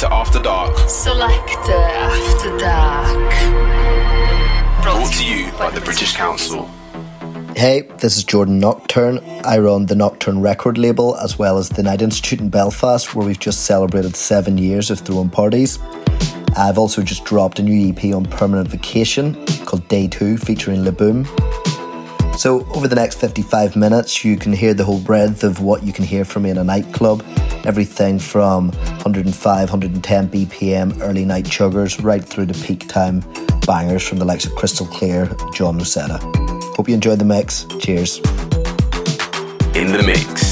Selector After Dark. Selector After Dark. Brought to you by the British Council. Hey, this is Jordan Nocturne. I run the Nocturne record label as well as the Night Institute in Belfast, where we've just celebrated seven years of throwing parties. I've also just dropped a new EP on permanent vacation called Day 2 featuring Laboom. So, over the next 55 minutes, you can hear the whole breadth of what you can hear from me in a nightclub. Everything from 105, 110 BPM early night chuggers right through to peak time bangers from the likes of Krystal Klear, John Noseda. Hope you enjoyed the mix. Cheers. In the mix.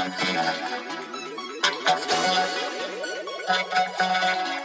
Thank you.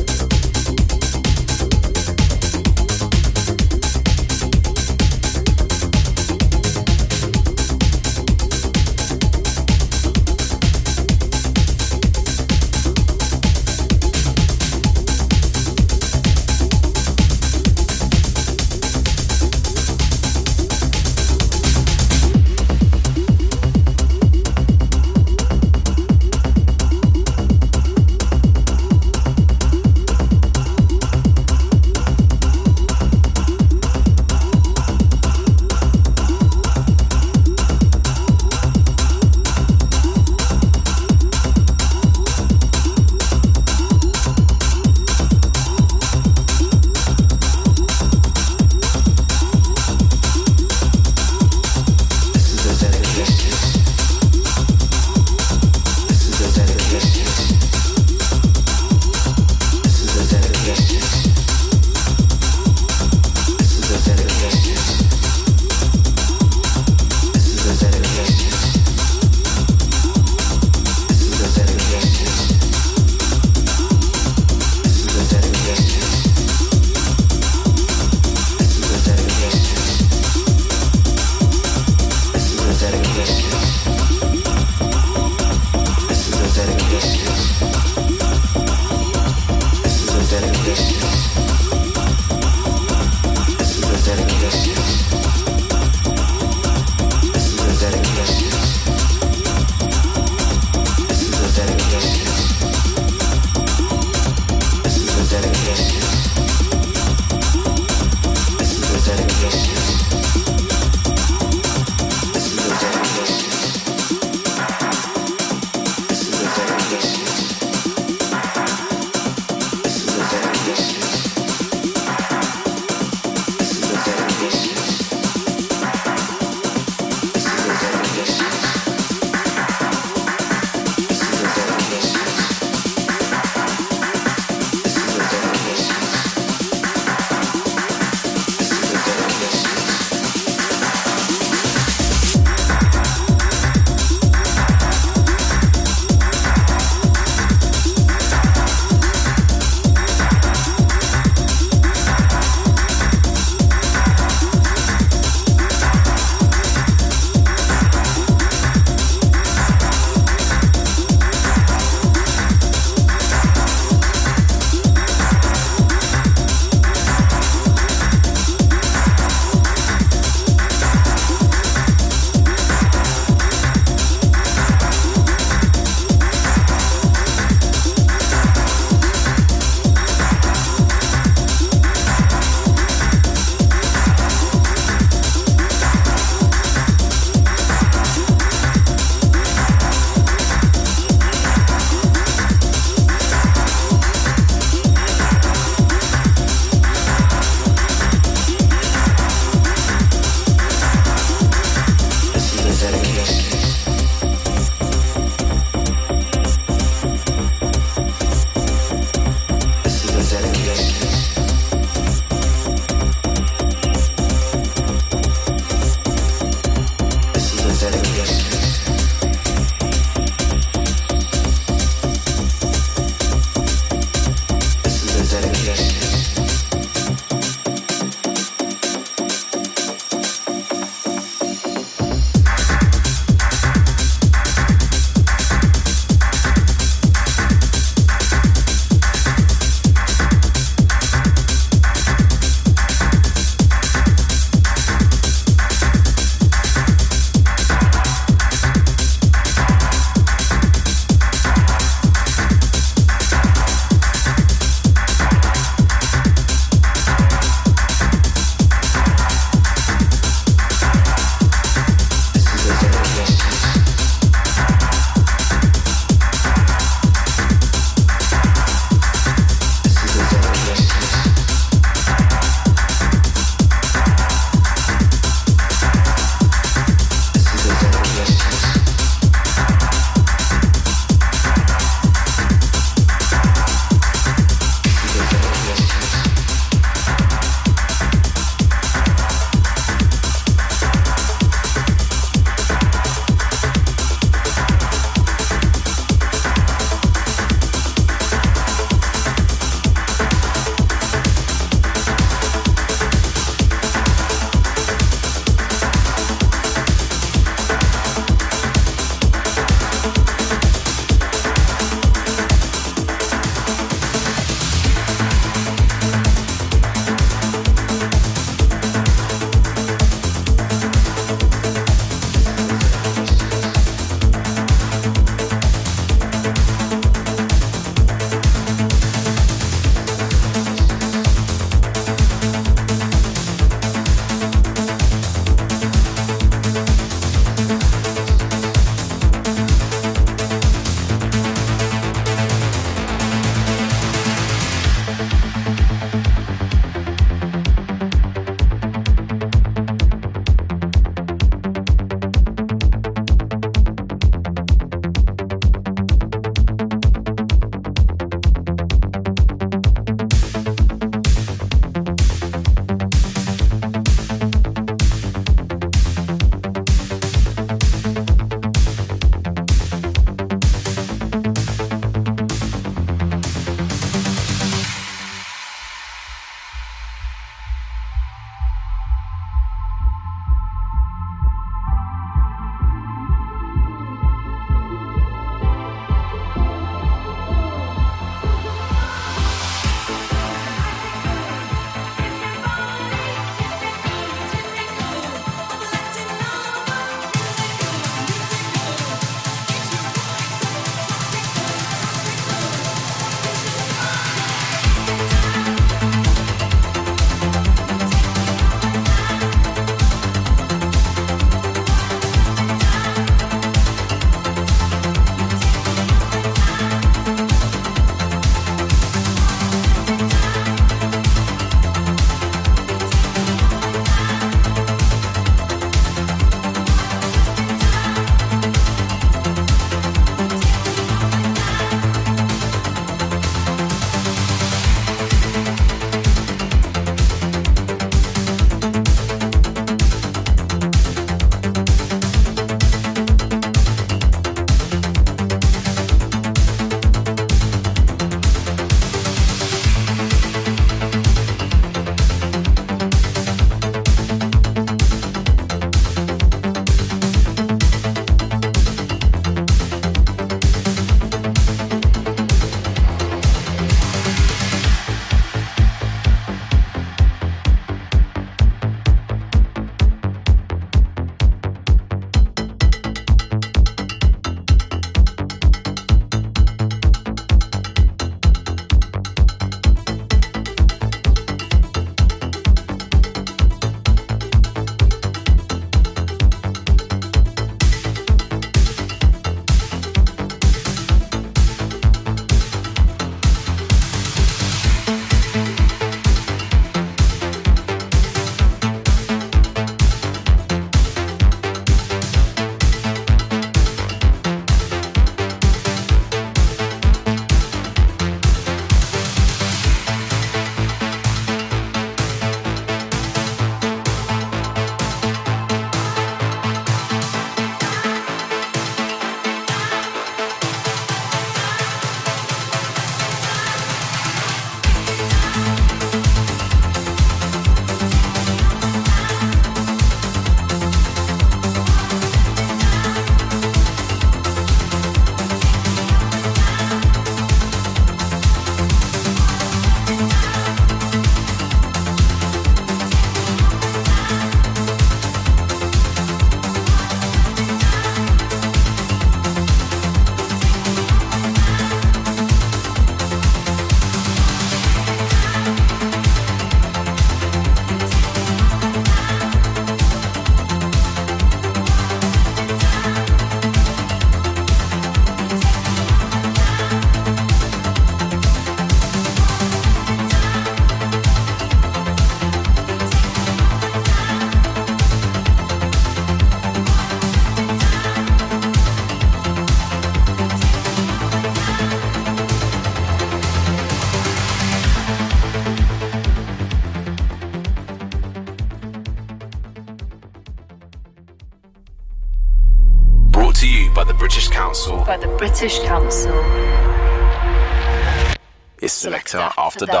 Selector After Dark.